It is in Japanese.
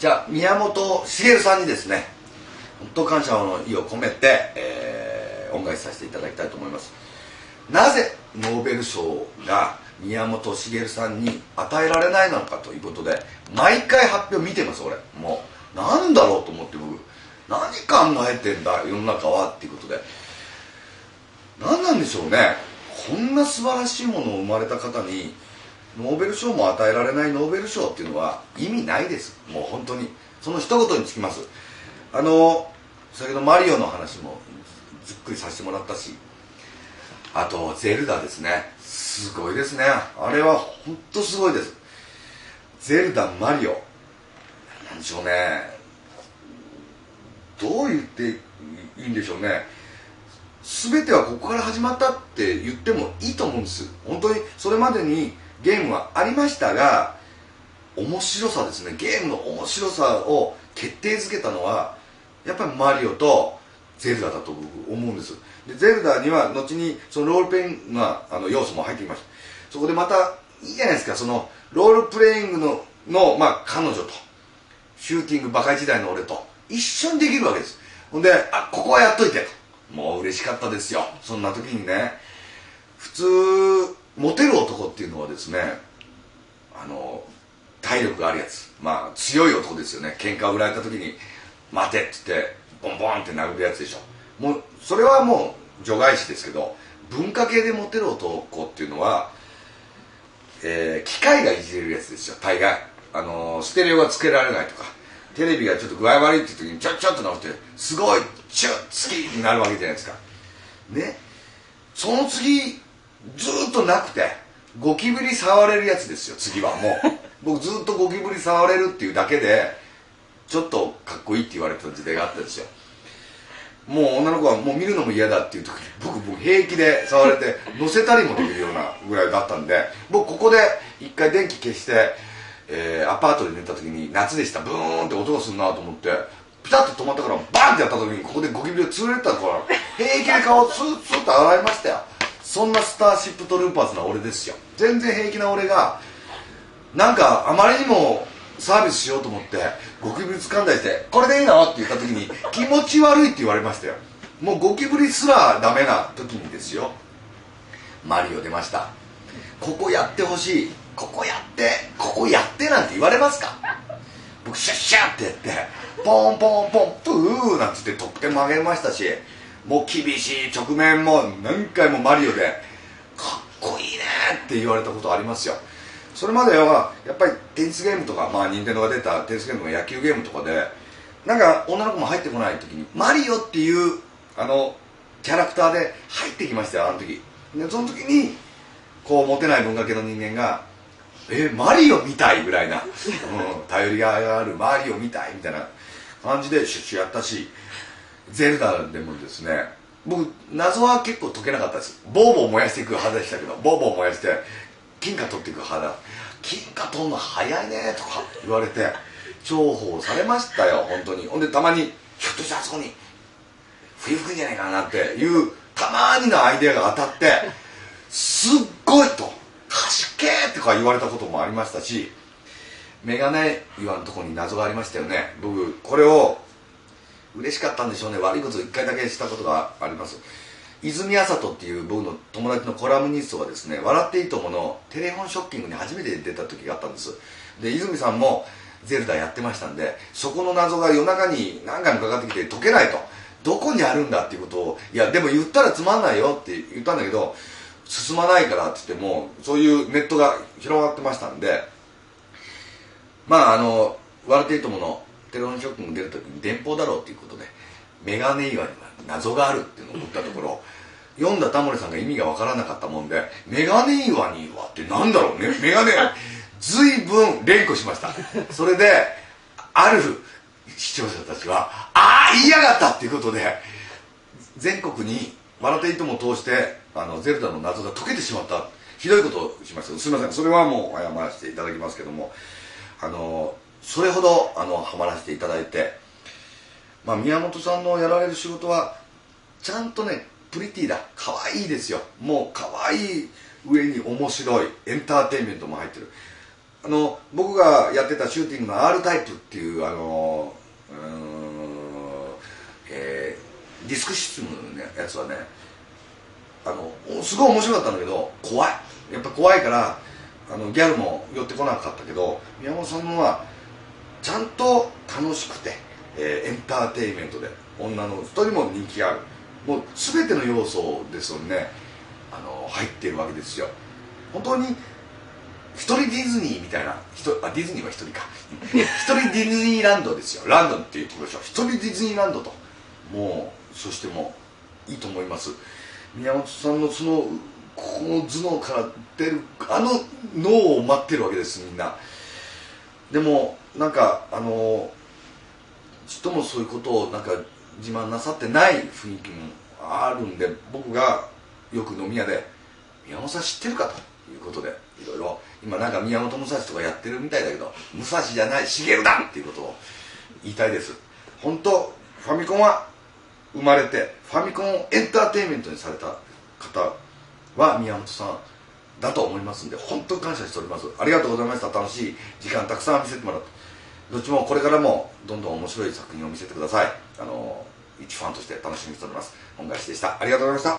じゃあ宮本茂さんにですね本当感謝の意を込めて、えー、恩返しさせていただきたいと思います。なぜノーベル賞が宮本茂さんに与えられないのかということで毎回発表見てます俺。もうなんだろうと思って僕。何考えてんだ世の中はっていうことで。何なんでしょうね。こんな素晴らしいものを生まれた方にノーベル賞も与えられないノーベル賞っていうのは意味ないです。もう本当に。その一言につきます。あの先ほどマリオの話もずっくりさせてもらったし。あとゼルダですね。すごいですね。あれは本当すごいです。ゼルダマリオ。なんでしょうね。どう言っていいんでしょうね。全てはここから始まったって言ってもいいと思うんです。本当にそれまでにゲームはありましたが面白さですね。ゲームの面白さを決定づけたのはやっぱりマリオとゼルダだと僕思うんです。でゼルダには後にそのロールプレイングなあの要素も入ってきました。そこでまたいいじゃないですか。そのロールプレイングのの、まあ、彼女とシューティングバカ時代の俺と一緒にできるわけです。ほんであここはやっといてと。もう嬉しかったですよ。そんな時にね。普通モテる男っていうのはですねあの体力があるやつ。まあ強い男ですよね。喧嘩を売られた時に「待て」っつってボンボンって殴るやつでしょ。もうそれはもう除外視ですけど文化系でモテる男っていうのは、えー、機械がいじれるやつですよ。大概。あのステレオがつけられないとか。テレビがちょっと具合悪いっていう時にちょちょっと直してすごいチュッ次になるわけじゃないですか。ね。その次ずっとなくてゴキブリ触れるやつですよ次はもう。僕ずっとゴキブリ触れるっていうだけでちょっとかっこいいって言われてた時代があったんですよ。もう女の子はもう見るのも嫌だっていう時に僕僕平気で触れて乗せたりもできるようなぐらいだったんで僕ここで一回電気消して、えー、アパートで寝た時に夏でした。ブーンって音がするなと思ってピタッと止まったからバンってやった時にここでゴキブリが潰れてたから平気で顔スーッスーッと洗いましたよそんなスターシップトルーパーズな俺ですよ。全然平気な俺がなんかあまりにもサービスしようと思ってゴキブリ掴んだりして「これでいいの?」って言った時に「気持ち悪い」って言われましたよ。もうゴキブリすらダメな時にですよ。マリオ出ました。ここやってほしい。ここやってここやってなんて言われますか？僕シャッシャッってやってポンポンポンプーなんつって得点も上げましたしもう厳しい直面も何回もマリオでかっこいいねって言われたことありますよ。それまではやっぱりテニスゲームとかまあ任天堂が出たテニスゲームとか野球ゲームとかでなんか女の子も入ってこない時にマリオっていうあのキャラクターで入ってきましたよあの時。でその時にこうモテない文化系の人間がえマリオみたいぐらいな、うん、頼りがいがあるマリオみたいみたいな感じでシュッシュやったしゼルダでもですね僕謎は結構解けなかったです。ボーボー燃やしていく派でしたけどボーボー燃やして金貨取っていく派だ。金貨取るの早いねとか言われて重宝されましたよ本当に。ほんでたまにひょっとしてあそこに冬服じゃないかなっていうたまにのアイデアが当たってすっごいと貸しけとか言われたこともありましたしメガネ岩のところに謎がありましたよね。僕これを嬉しかったんでしょうね悪いことを1回だけしたことがあります泉麻人っていう僕の友達のコラムニストがですね「笑っていいとも!」のテレフォンショッキングに初めて出た時があったんですで泉さんもゼルダやってましたんでそこの謎が夜中に何回もかかってきて解けないとどこにあるんだっていうことをいやでも言ったらつまんないよって言ったんだけど進まないからって言ってもそういうネットが広がってましたんでまああの「笑っていいとも!」のテレフォンショッキング出る時に電報だろうっていうことでメガネ岩には謎があるっていうのを思ったところ読んだタモリさんが意味が分からなかったもんでメガネ岩にはってなんだろうね？メガネ随分連呼しました。それである視聴者たちは「ああ言いやがった!」っていうことで全国に「笑っていいとも」通してあのゼルダの謎が解けてしまった。ひどいことをしました。すみません。それはもう謝らせていただきますけどもあのそれほどあのハマらせていただいてまあ、宮本さんのやられる仕事はちゃんとねプリティだ。可愛いですよ。もう可愛い上に面白い。エンターテインメントも入ってる。あの僕がやってたシューティングの R タイプっていうあのう、えーディスクシステムのやつはねあのすごい面白かったんだけど怖い。やっぱ怖いからあのギャルも寄ってこなかったけど宮本さんのはちゃんと楽しくて、えーエンターテインメントで女の人にも人気がある。もう全ての要素ですよね。あの入っているわけですよ。本当に一人ディズニーみたいな人あディズニーは一人か。一人ディズニーランドですよ。ランドって言ってみましょ。一人ディズニーランドと。もうそしてもういいと思います。宮本さんのそのこの頭脳から出るあの脳を待ってるわけですみんな。でもなんかあのちっともそういうことをなんか自慢なさってない雰囲気もあるんで僕がよく飲み屋で「宮本さん知ってるか?」ということでいろいろ今なんか宮本武蔵とかやってるみたいだけど武蔵じゃない茂だっていうことを言いたいです本当ファミコンは生まれてファミコンをエンターテインメントにされた方は宮本さんだと思いますんで本当に感謝しております。ありがとうございました楽しい時間たくさん見せてもらってどっちもこれからもどんどん面白い作品を見せてください。あの一ファンとして楽しみにしております。恩返しでした。ありがとうございました。